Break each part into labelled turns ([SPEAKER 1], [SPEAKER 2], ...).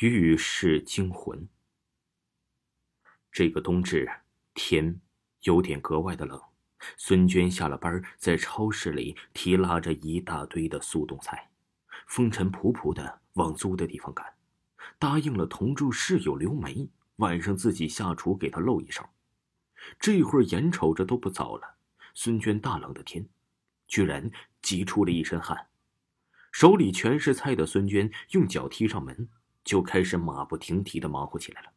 [SPEAKER 1] 浴室惊魂。这个冬至天有点格外的冷，孙娟下了班，在超市里提拉着一大堆的速冻菜，风尘仆仆的往租的地方赶，答应了同住室友刘梅，晚上自己下厨给她露一手。这会儿眼瞅着都不早了，孙娟大冷的天，居然急出了一身汗，手里全是菜的孙娟用脚踢上门。就开始马不停蹄的忙活起来了。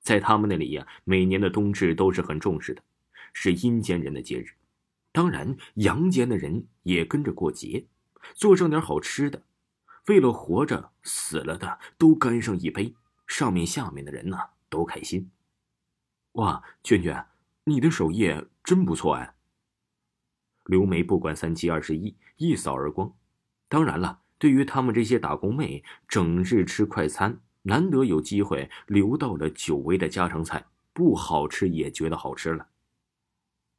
[SPEAKER 1] 在他们那里呀，每年的冬至都是很重视的，是阴间人的节日。当然，阳间的人也跟着过节，做上点好吃的。为了活着，死了的都干上一杯，上面下面的人呢都开心。哇，娟娟，你的手艺真不错哎。刘梅不管三七二十一，一扫而光。当然了。对于他们这些打工妹，整日吃快餐，难得有机会留到了久违的家常菜，不好吃也觉得好吃了。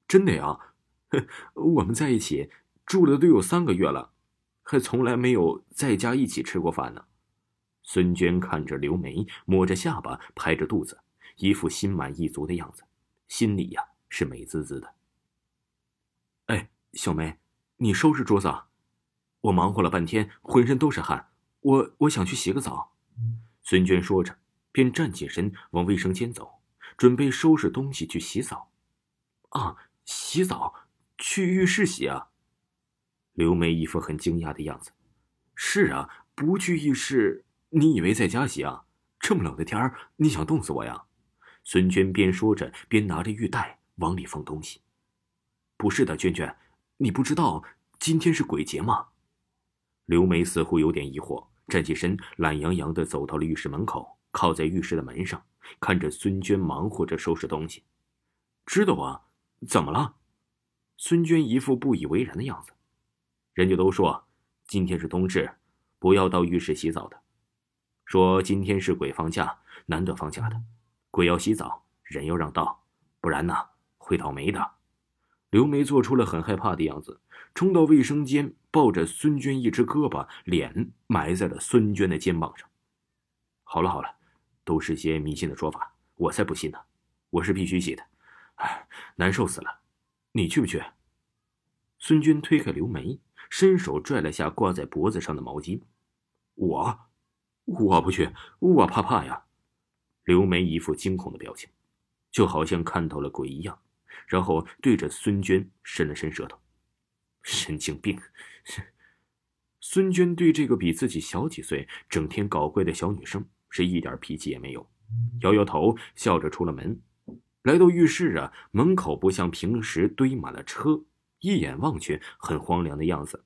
[SPEAKER 1] 真的呀，我们在一起住了都有三个月了，还从来没有在家一起吃过饭呢。孙娟看着刘梅，摸着下巴，拍着肚子，一副心满意足的样子，心里呀是美滋滋的。哎，小梅，你收拾桌子。啊。我忙活了半天，浑身都是汗，我我想去洗个澡。孙娟说着，便站起身往卫生间走，准备收拾东西去洗澡。啊，洗澡？去浴室洗啊？刘梅一副很惊讶的样子。是啊，不去浴室，你以为在家洗啊？这么冷的天儿，你想冻死我呀？孙娟边说着，边拿着浴袋往里放东西。不是的，娟娟，你不知道今天是鬼节吗？刘梅似乎有点疑惑，站起身，懒洋洋的走到了浴室门口，靠在浴室的门上，看着孙娟忙活着收拾东西。知道啊？怎么了？孙娟一副不以为然的样子。人家都说今天是冬至，不要到浴室洗澡的。说今天是鬼放假，难得放假的，鬼要洗澡，人要让道，不然呢会倒霉的。刘梅做出了很害怕的样子，冲到卫生间，抱着孙娟一只胳膊，脸埋在了孙娟的肩膀上。好了好了，都是些迷信的说法，我才不信呢！我是必须洗的，哎，难受死了！你去不去？孙娟推开刘梅，伸手拽了下挂在脖子上的毛巾。我，我不去，我怕怕呀！刘梅一副惊恐的表情，就好像看到了鬼一样。然后对着孙娟伸了伸舌头，神经病！孙娟对这个比自己小几岁、整天搞怪的小女生是一点脾气也没有，摇摇头，笑着出了门。来到浴室啊，门口不像平时堆满了车，一眼望去很荒凉的样子。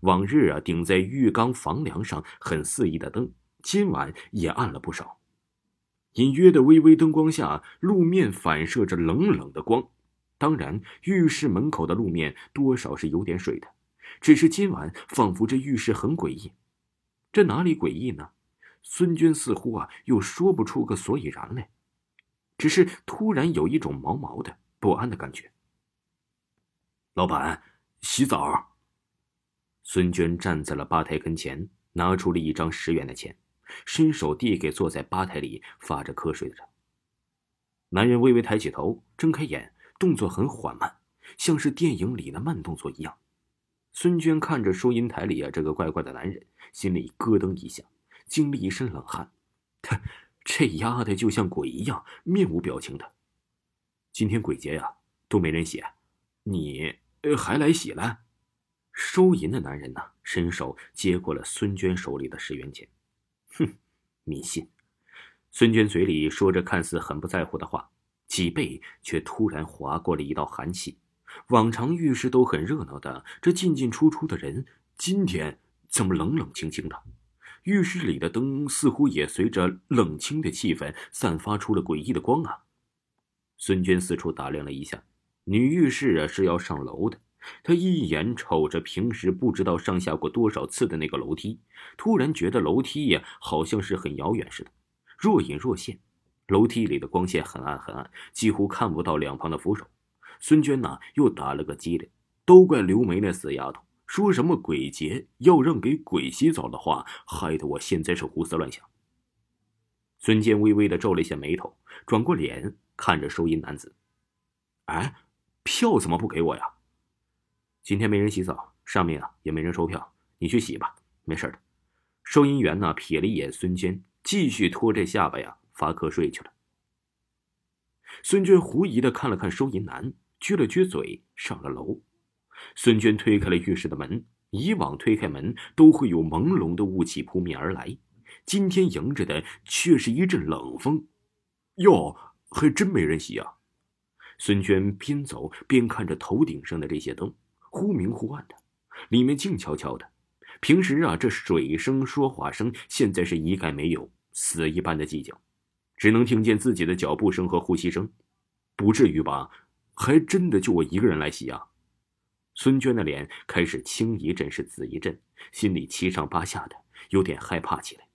[SPEAKER 1] 往日啊，顶在浴缸房梁上很肆意的灯，今晚也暗了不少。隐约的微微灯光下，路面反射着冷冷的光。当然，浴室门口的路面多少是有点水的，只是今晚仿佛这浴室很诡异。这哪里诡异呢？孙娟似乎啊又说不出个所以然来，只是突然有一种毛毛的不安的感觉。老板，洗澡。孙娟站在了吧台跟前，拿出了一张十元的钱，伸手递给坐在吧台里发着瞌睡的人。男人微微抬起头，睁开眼。动作很缓慢，像是电影里的慢动作一样。孙娟看着收银台里啊这个怪怪的男人，心里咯噔一下，惊了一身冷汗。他这丫的就像鬼一样，面无表情的。今天鬼节呀，都没人洗，你还来洗了？收银的男人呢，伸手接过了孙娟手里的十元钱。哼，迷信。孙娟嘴里说着看似很不在乎的话。脊背却突然划过了一道寒气。往常浴室都很热闹的，这进进出出的人，今天怎么冷冷清清的？浴室里的灯似乎也随着冷清的气氛散发出了诡异的光啊！孙娟四处打量了一下，女浴室啊是要上楼的。她一眼瞅着平时不知道上下过多少次的那个楼梯，突然觉得楼梯呀好像是很遥远似的，若隐若现。楼梯里的光线很暗很暗，几乎看不到两旁的扶手。孙娟呐又打了个激灵，都怪刘梅那死丫头，说什么鬼节要让给鬼洗澡的话，害得我现在是胡思乱想。孙坚微微的皱了一下眉头，转过脸看着收银男子：“哎，票怎么不给我呀？”今天没人洗澡，上面啊也没人收票，你去洗吧，没事的。收银员呢瞥了一眼孙坚，继续拖着下巴呀。发瞌睡去了。孙娟狐疑的看了看收银男，撅了撅嘴，上了楼。孙娟推开了浴室的门。以往推开门都会有朦胧的雾气扑面而来，今天迎着的却是一阵冷风。哟，还真没人洗啊！孙娟边走边看着头顶上的这些灯，忽明忽暗的，里面静悄悄的。平时啊，这水声、说话声，现在是一概没有，死一般的寂静。只能听见自己的脚步声和呼吸声，不至于吧？还真的就我一个人来洗啊！孙娟的脸开始青一阵是紫一阵，心里七上八下的，有点害怕起来。